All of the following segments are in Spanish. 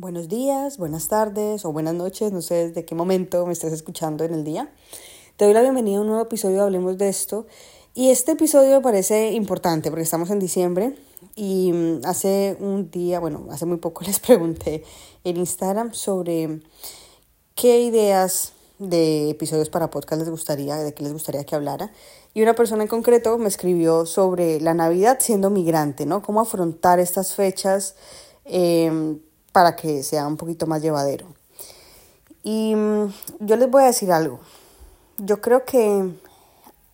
Buenos días, buenas tardes o buenas noches, no sé desde qué momento me estés escuchando en el día. Te doy la bienvenida a un nuevo episodio de Hablemos de esto. Y este episodio me parece importante porque estamos en diciembre y mm, hace un día, bueno, hace muy poco les pregunté en Instagram sobre qué ideas de episodios para podcast les gustaría, de qué les gustaría que hablara. Y una persona en concreto me escribió sobre la Navidad siendo migrante, ¿no? Cómo afrontar estas fechas. Eh, para que sea un poquito más llevadero. Y mm, yo les voy a decir algo. Yo creo que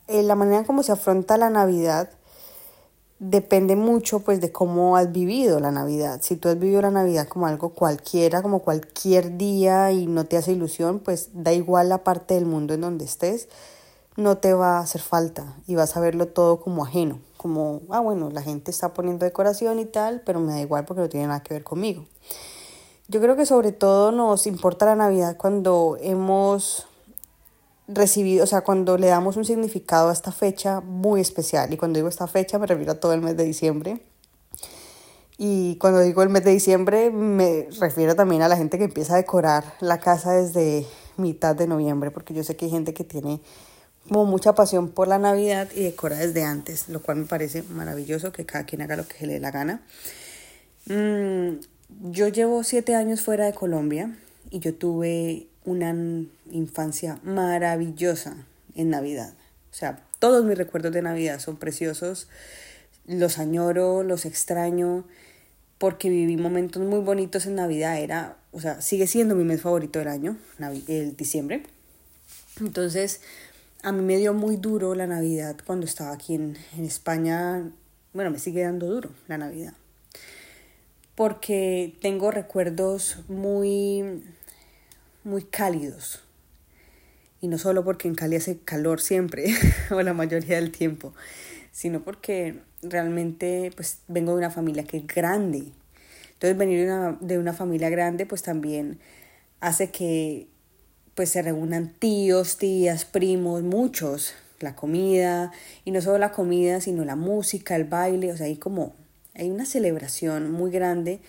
eh, la manera como se afronta la Navidad depende mucho pues de cómo has vivido la Navidad. Si tú has vivido la Navidad como algo cualquiera, como cualquier día y no te hace ilusión, pues da igual la parte del mundo en donde estés, no te va a hacer falta y vas a verlo todo como ajeno, como, ah bueno, la gente está poniendo decoración y tal, pero me da igual porque no tiene nada que ver conmigo. Yo creo que sobre todo nos importa la Navidad cuando hemos recibido, o sea, cuando le damos un significado a esta fecha muy especial. Y cuando digo esta fecha me refiero a todo el mes de diciembre. Y cuando digo el mes de diciembre me refiero también a la gente que empieza a decorar la casa desde mitad de noviembre, porque yo sé que hay gente que tiene como mucha pasión por la Navidad y decora desde antes, lo cual me parece maravilloso que cada quien haga lo que le dé la gana. Mm, yo llevo siete años fuera de Colombia y yo tuve una infancia maravillosa en Navidad. O sea, todos mis recuerdos de Navidad son preciosos, los añoro, los extraño, porque viví momentos muy bonitos en Navidad. Era, o sea, sigue siendo mi mes favorito del año, el diciembre. Entonces, a mí me dio muy duro la Navidad cuando estaba aquí en, en España. Bueno, me sigue dando duro la Navidad porque tengo recuerdos muy, muy cálidos. Y no solo porque en Cali hace calor siempre, o la mayoría del tiempo, sino porque realmente pues vengo de una familia que es grande. Entonces venir de una, de una familia grande pues también hace que pues se reúnan tíos, tías, primos, muchos, la comida, y no solo la comida, sino la música, el baile, o sea, hay como hay una celebración muy grande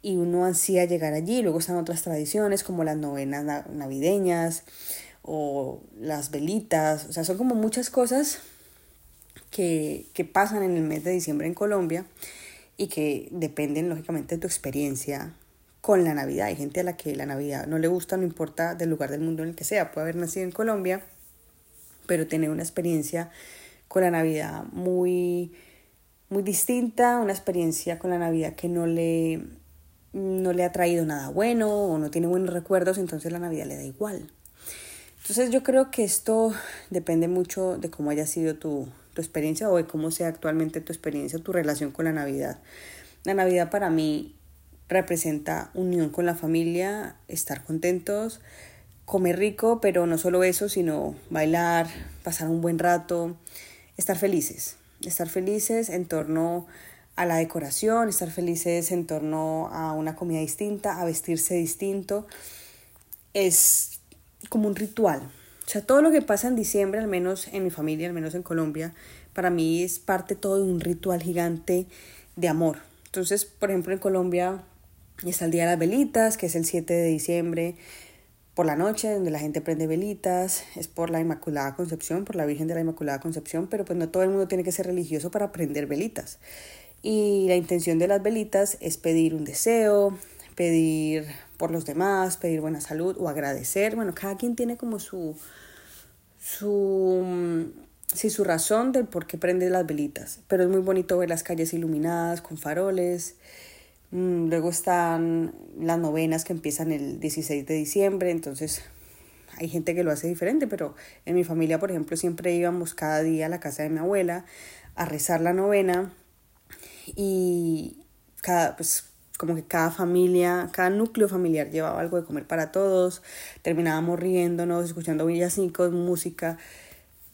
y uno ansía llegar allí. Luego están otras tradiciones como las novenas navideñas o las velitas. O sea, son como muchas cosas que, que pasan en el mes de diciembre en Colombia y que dependen lógicamente de tu experiencia con la Navidad. Hay gente a la que la Navidad no le gusta, no importa del lugar del mundo en el que sea. Puede haber nacido en Colombia, pero tener una experiencia con la Navidad muy muy distinta, una experiencia con la Navidad que no le, no le ha traído nada bueno o no tiene buenos recuerdos, entonces la Navidad le da igual. Entonces yo creo que esto depende mucho de cómo haya sido tu, tu experiencia o de cómo sea actualmente tu experiencia, tu relación con la Navidad. La Navidad para mí representa unión con la familia, estar contentos, comer rico, pero no solo eso, sino bailar, pasar un buen rato, estar felices estar felices en torno a la decoración, estar felices en torno a una comida distinta, a vestirse distinto. Es como un ritual. O sea, todo lo que pasa en diciembre, al menos en mi familia, al menos en Colombia, para mí es parte todo de un ritual gigante de amor. Entonces, por ejemplo, en Colombia está el Día de las Velitas, que es el 7 de diciembre por la noche, donde la gente prende velitas, es por la Inmaculada Concepción, por la Virgen de la Inmaculada Concepción, pero pues no todo el mundo tiene que ser religioso para prender velitas. Y la intención de las velitas es pedir un deseo, pedir por los demás, pedir buena salud o agradecer. Bueno, cada quien tiene como su, su, sí, su razón del por qué prende las velitas, pero es muy bonito ver las calles iluminadas con faroles. Mm, luego están las novenas que empiezan el 16 de diciembre, entonces hay gente que lo hace diferente, pero en mi familia, por ejemplo, siempre íbamos cada día a la casa de mi abuela a rezar la novena y cada, pues, como que cada familia, cada núcleo familiar llevaba algo de comer para todos, terminábamos riéndonos, escuchando villancicos, música.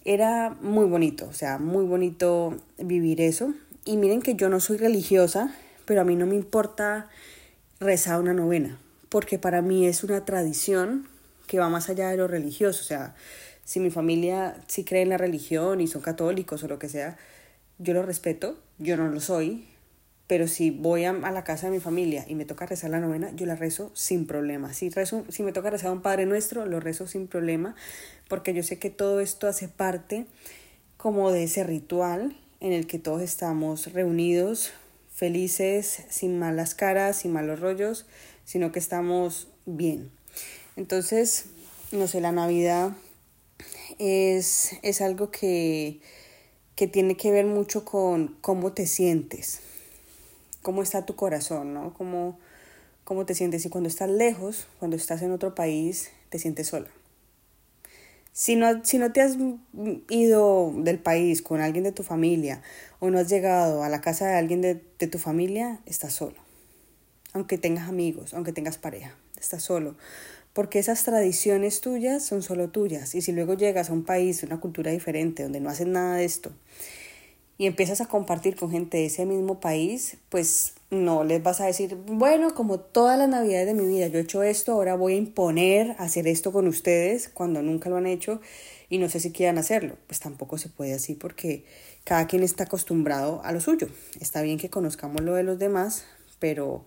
Era muy bonito, o sea, muy bonito vivir eso. Y miren que yo no soy religiosa, pero a mí no me importa rezar una novena, porque para mí es una tradición que va más allá de lo religioso. O sea, si mi familia sí cree en la religión y son católicos o lo que sea, yo lo respeto, yo no lo soy, pero si voy a, la casa de mi familia y me toca rezar la novena, yo la rezo sin problema. Si, rezo, si me toca rezar un Padre Nuestro, lo rezo sin problema, porque yo sé que todo esto hace parte como de ese ritual en el que todos estamos reunidos, felices, sin malas caras, sin malos rollos, sino que estamos bien. Entonces, no sé, la Navidad es, es algo que, que tiene que ver mucho con cómo te sientes cómo está tu corazón, ¿no? Cómo, cómo te sientes. Y cuando estás lejos, cuando estás en otro país, te sientes sola. Si no, si no te has ido del país con alguien de tu familia o no has llegado a la casa de alguien de, de tu familia, estás solo. Aunque tengas amigos, aunque tengas pareja, estás solo. Porque esas tradiciones tuyas son solo tuyas. Y si luego llegas a un país, una cultura diferente, donde no hacen nada de esto, y empiezas a compartir con gente de ese mismo país, pues no les vas a decir, bueno, como todas las navidades de mi vida yo he hecho esto, ahora voy a imponer hacer esto con ustedes cuando nunca lo han hecho y no sé si quieran hacerlo. Pues tampoco se puede así porque cada quien está acostumbrado a lo suyo. Está bien que conozcamos lo de los demás, pero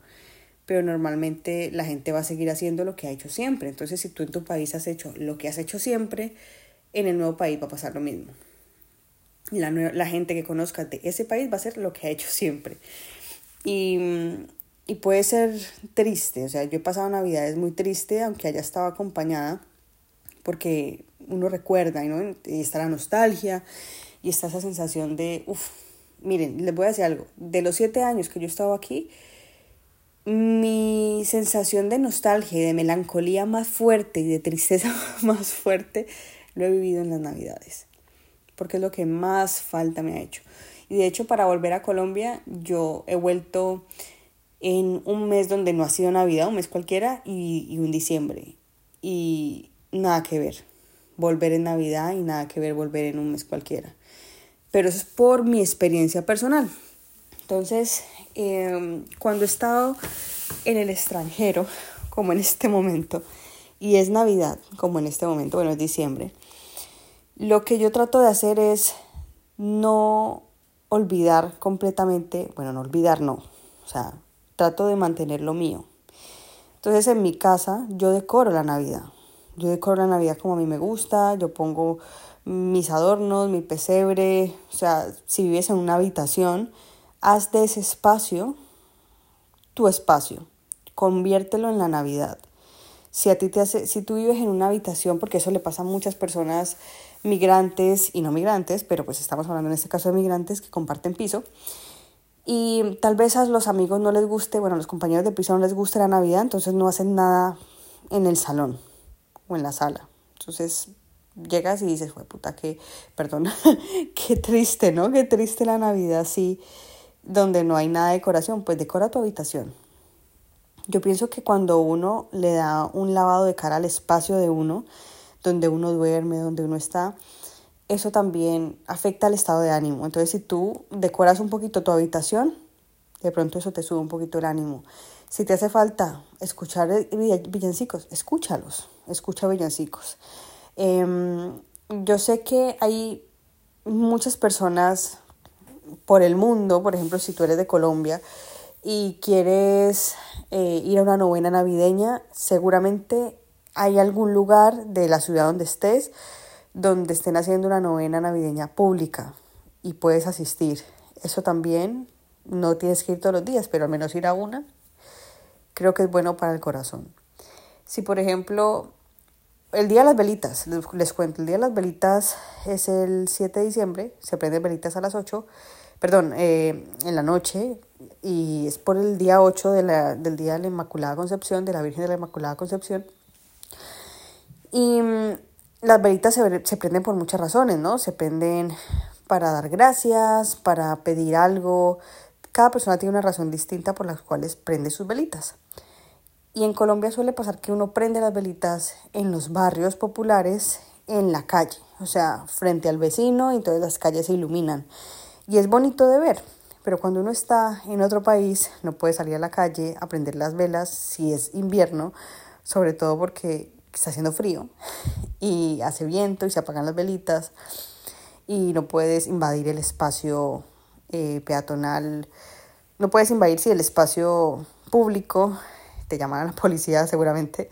pero normalmente la gente va a seguir haciendo lo que ha hecho siempre. Entonces, si tú en tu país has hecho lo que has hecho siempre, en el nuevo país va a pasar lo mismo la, la gente que conozca de ese país va a ser lo que ha hecho siempre. Y, y puede ser triste, o sea, yo he pasado navidades muy triste, aunque haya estado acompañada, porque uno recuerda, ¿no? Y está la nostalgia y está esa sensación de, uff, miren, les voy a decir algo, de los siete años que yo he estado aquí, mi sensación de nostalgia y de melancolía más fuerte y de tristeza más fuerte lo he vivido en las navidades porque es lo que más falta me ha hecho. Y de hecho, para volver a Colombia, yo he vuelto en un mes donde no ha sido Navidad, un mes cualquiera, y, un diciembre. Y nada que ver volver en Navidad y nada que ver volver en un mes cualquiera. Pero eso es por mi experiencia personal. Entonces, em, cuando he estado en el extranjero, como en este momento, y es Navidad, como en este momento, bueno, es diciembre, lo que yo trato de hacer es no olvidar completamente, bueno, no olvidar, no, o sea, trato de mantener lo mío. Entonces en mi casa yo decoro la Navidad. Yo decoro la Navidad como a mí me gusta, yo pongo mis adornos, mi pesebre, o sea, si vives en una habitación, haz de ese espacio tu espacio, conviértelo en la Navidad. Si a ti te hace, si tú vives en una habitación, porque eso le pasa a muchas personas migrantes y no migrantes, pero pues estamos hablando en este caso de migrantes que comparten piso. Y tal vez a los amigos no les guste, bueno, a los compañeros de piso no les guste la Navidad, entonces no hacen nada en el salón o en la sala. Entonces llegas y dices, fue puta, que, perdón, qué triste, ¿no? Qué triste la Navidad así, donde no hay nada de decoración, pues decora tu habitación. Yo pienso que cuando uno le da un lavado de cara al espacio de uno, donde uno duerme, donde uno está, eso también afecta al estado de ánimo. Entonces, si tú decoras un poquito tu habitación, de pronto eso te sube un poquito el ánimo. Si te hace falta escuchar villancicos, escúchalos, escucha villancicos. Em, yo sé que hay muchas personas por el mundo, por ejemplo, si tú eres de Colombia y quieres eh, ir a una novena navideña, seguramente hay algún lugar de la ciudad donde estés donde estén haciendo una novena navideña pública y puedes asistir. Eso también no tienes que ir todos los días, pero al menos ir a una creo que es bueno para el corazón. Si por ejemplo el día de las velitas, les, cuento, el día de las velitas es el 7 de diciembre, se prenden velitas a las 8, perdón, eh, en la noche, y es por el día 8 de la, del Día de la Inmaculada Concepción, de la Virgen de la Inmaculada Concepción. Y mm, las velitas se, se prenden por muchas razones, ¿no? Se prenden para dar gracias, para pedir algo. Cada persona tiene una razón distinta por las cuales prende sus velitas. Y en Colombia suele pasar que uno prende las velitas en los barrios populares, en la calle, o sea, frente al vecino y todas las calles se iluminan. Y es bonito de ver, pero cuando uno está en otro país no puede salir a la calle a prender las velas si es invierno, sobre todo porque está haciendo frío y hace viento y se apagan las velitas y no puedes invadir el espacio eh, peatonal no puedes invadir si el espacio público, te llaman a la policía seguramente,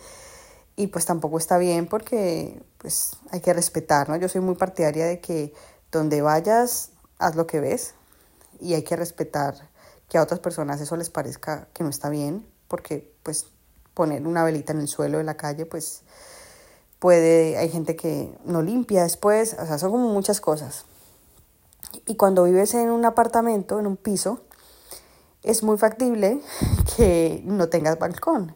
y pues tampoco está bien porque pues hay que respetar, ¿no? Yo soy muy partidaria de que donde vayas, haz lo que ves y hay que respetar que a otras personas eso les parezca que no está bien, porque pues poner una velita en el suelo de la calle, pues puede, hay gente que no limpia después, o sea, son como muchas cosas. Y cuando vives en un apartamento, en un piso, es muy factible que no tengas balcón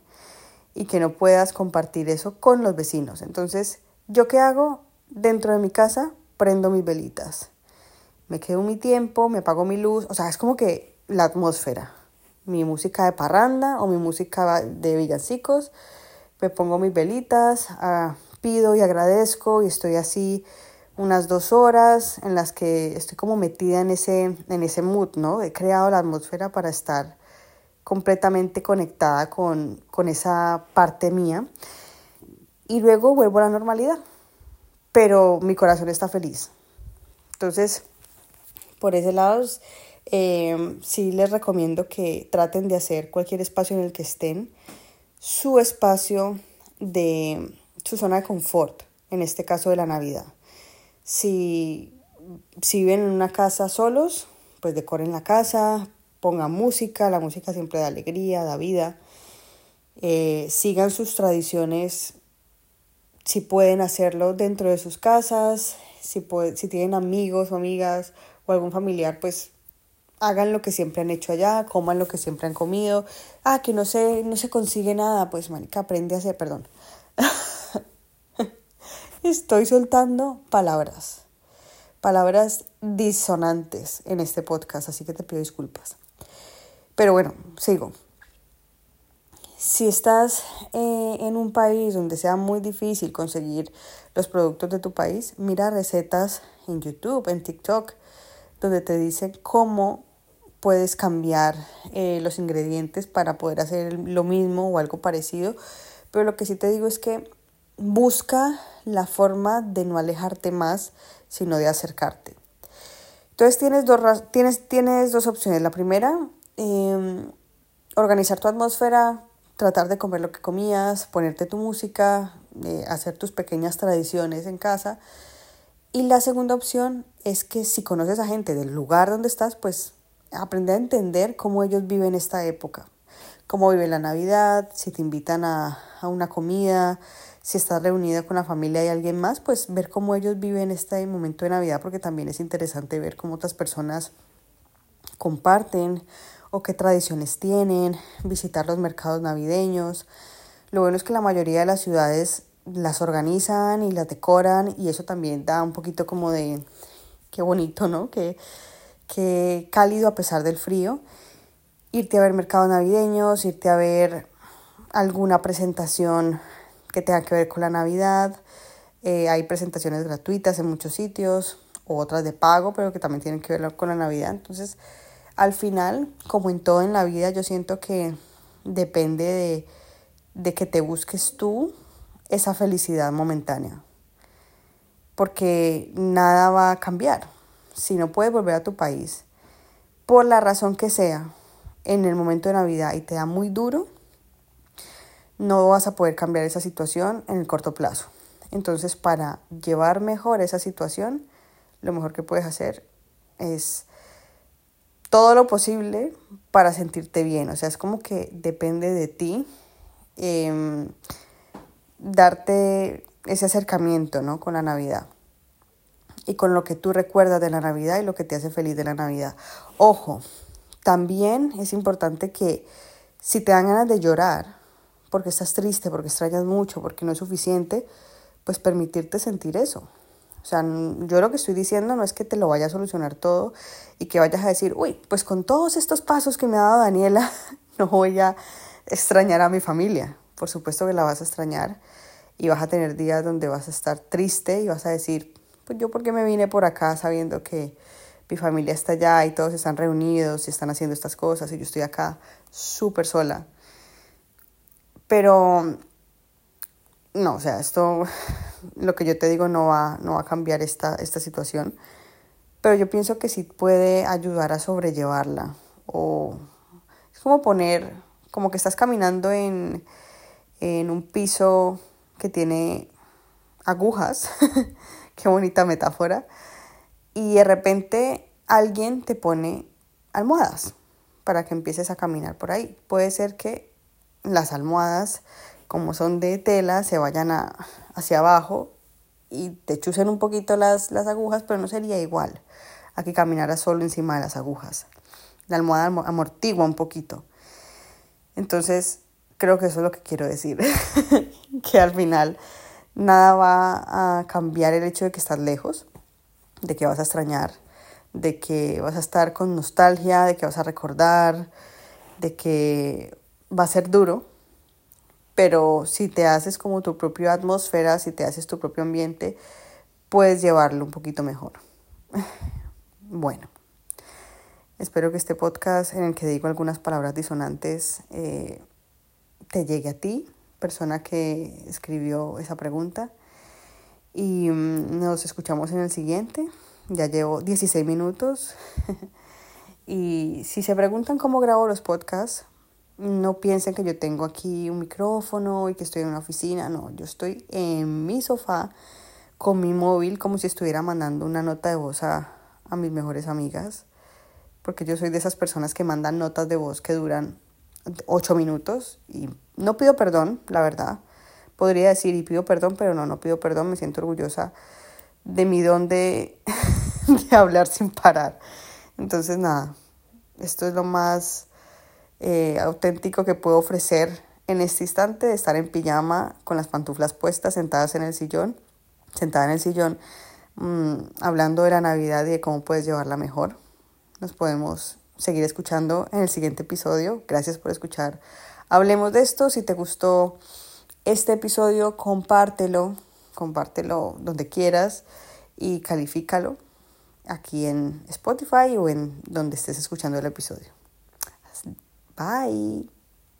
y que no puedas compartir eso con los vecinos. Entonces, ¿yo qué hago? Dentro de mi casa prendo mis velitas. Me quedo mi tiempo, me apago mi luz, o sea, es como que la atmósfera. Mi música de parranda o mi música de villancicos, me pongo mis velitas, ah, pido y agradezco y estoy así unas dos horas en las que estoy como metida en ese, en ese mood, ¿no? He creado la atmósfera para estar completamente conectada con, con esa parte mía. Y luego vuelvo a la normalidad. Pero mi corazón está feliz. Entonces, por ese lado, eh, sí les recomiendo que traten de hacer cualquier espacio en el que estén su espacio de su zona de confort, en este caso de la Navidad. Si, si viven en una casa solos, pues decoren la casa, pongan música, la música siempre da alegría, da vida. Eh, sigan sus tradiciones si pueden hacerlo dentro de sus casas, si, si tienen amigos o amigas o algún familiar, pues hagan lo que siempre han hecho allá, coman lo que siempre han comido. Ah, que no se, no se consigue nada, pues manica, aprende a hacer, perdón. Estoy soltando palabras, palabras disonantes en este podcast, así que te pido disculpas. Pero bueno, sigo. Si estás eh, en un país donde sea muy difícil conseguir los productos de tu país, mira recetas en YouTube, en TikTok, donde te dicen cómo puedes cambiar eh, los ingredientes para poder hacer lo mismo o algo parecido. Pero lo que sí te digo es que busca la forma de no alejarte más, sino de acercarte. Entonces tienes dos, tienes, tienes dos opciones. La primera Em, organizar tu atmósfera, tratar de comer lo que comías, ponerte tu música, eh, hacer tus pequeñas tradiciones en casa. Y la segunda opción es que si conoces a gente del lugar donde estás, pues aprende a entender cómo ellos viven esta época, cómo vive la Navidad, si te invitan a, a una comida, si estás reunida con la familia y alguien más, pues ver cómo ellos viven este momento de Navidad, porque también es interesante ver cómo otras personas comparten o qué tradiciones tienen, visitar los mercados navideños. Lo bueno es que la mayoría de las ciudades las organizan y las decoran y eso también da un poquito como de qué bonito, ¿no? Qué, qué cálido a pesar del frío. Irte a ver mercados navideños, irte a ver alguna presentación que tenga que ver con la Navidad. Eh, hay presentaciones gratuitas en muchos sitios, otras de pago, pero que también tienen que ver con la Navidad. Entonces, al final, como en todo en la vida, yo siento que depende de, de que te busques tú esa felicidad momentánea. Porque nada va a cambiar. Si no puedes volver a tu país, por la razón que sea, en el momento de Navidad y te da muy duro, no vas a poder cambiar esa situación en el corto plazo. Entonces, para llevar mejor esa situación, lo mejor que puedes hacer es todo lo posible para sentirte bien. O sea, es como que depende de ti em, darte ese acercamiento ¿no? con la Navidad y con lo que tú recuerdas de la Navidad y lo que te hace feliz de la Navidad. Ojo, también es importante que si te dan ganas de llorar, porque estás triste, porque extrañas mucho, porque no es suficiente, pues permitirte sentir eso. O sea, yo lo que estoy diciendo no es que te lo vaya a solucionar todo y que vayas a decir, uy, pues con todos estos pasos que me ha dado Daniela, no voy a extrañar a mi familia. Por supuesto que la vas a extrañar y vas a tener días donde vas a estar triste y vas a decir, pues yo porque me vine por acá sabiendo que mi familia está allá y todos están reunidos y están haciendo estas cosas y yo estoy acá súper sola. Pero no, o sea, esto, lo que yo te digo no va, no va a cambiar esta, esta situación, pero yo pienso que sí puede ayudar a sobrellevarla. O como poner, como que estás caminando en, en un piso que tiene agujas, qué bonita metáfora, y de repente alguien te pone almohadas para que empieces a caminar por ahí. Puede ser que las almohadas, como son de tela, se vayan a, hacia abajo y te chusen un poquito las, las agujas, pero no sería igual a que caminaras solo encima de las agujas. La almohada amortigua un poquito. Entonces, creo que eso es lo que quiero decir. que al final nada va a cambiar el hecho de que estás lejos, de que vas a extrañar, de que vas a estar con nostalgia, de que vas a recordar, de que va a ser duro, pero si te haces como tu propia atmósfera, si te haces tu propio ambiente, puedes llevarlo un poquito mejor. Bueno, espero que este podcast en el que digo algunas palabras disonantes eh, te llegue a ti, persona que escribió esa pregunta. Y mm, nos escuchamos en el siguiente. Ya llevo 16 minutos. y si se preguntan cómo grabo los podcasts, no piensen que yo tengo aquí un micrófono y que estoy en una oficina. No, yo estoy en mi sofá con mi móvil como si estuviera mandando una nota de voz a, a mis mejores amigas. Porque yo soy de esas personas que mandan notas de voz que duran 8 minutos y no pido perdón, la verdad. Podría decir y pido perdón, pero no, no pido perdón, me siento orgullosa de mi don de, hablar sin parar. Entonces, nada, esto es lo más eh, auténtico que puedo ofrecer en este instante de estar en pijama con las pantuflas puestas, sentadas en el sillón, sentada en el sillón, mmm, hablando de la Navidad y de cómo puedes llevarla mejor. Nos podemos seguir escuchando en el siguiente episodio. Gracias por escuchar. Hablemos de esto. Si te gustó este episodio, compártelo, compártelo donde quieras y califícalo aquí en Spotify o en donde estés escuchando el episodio. Bye.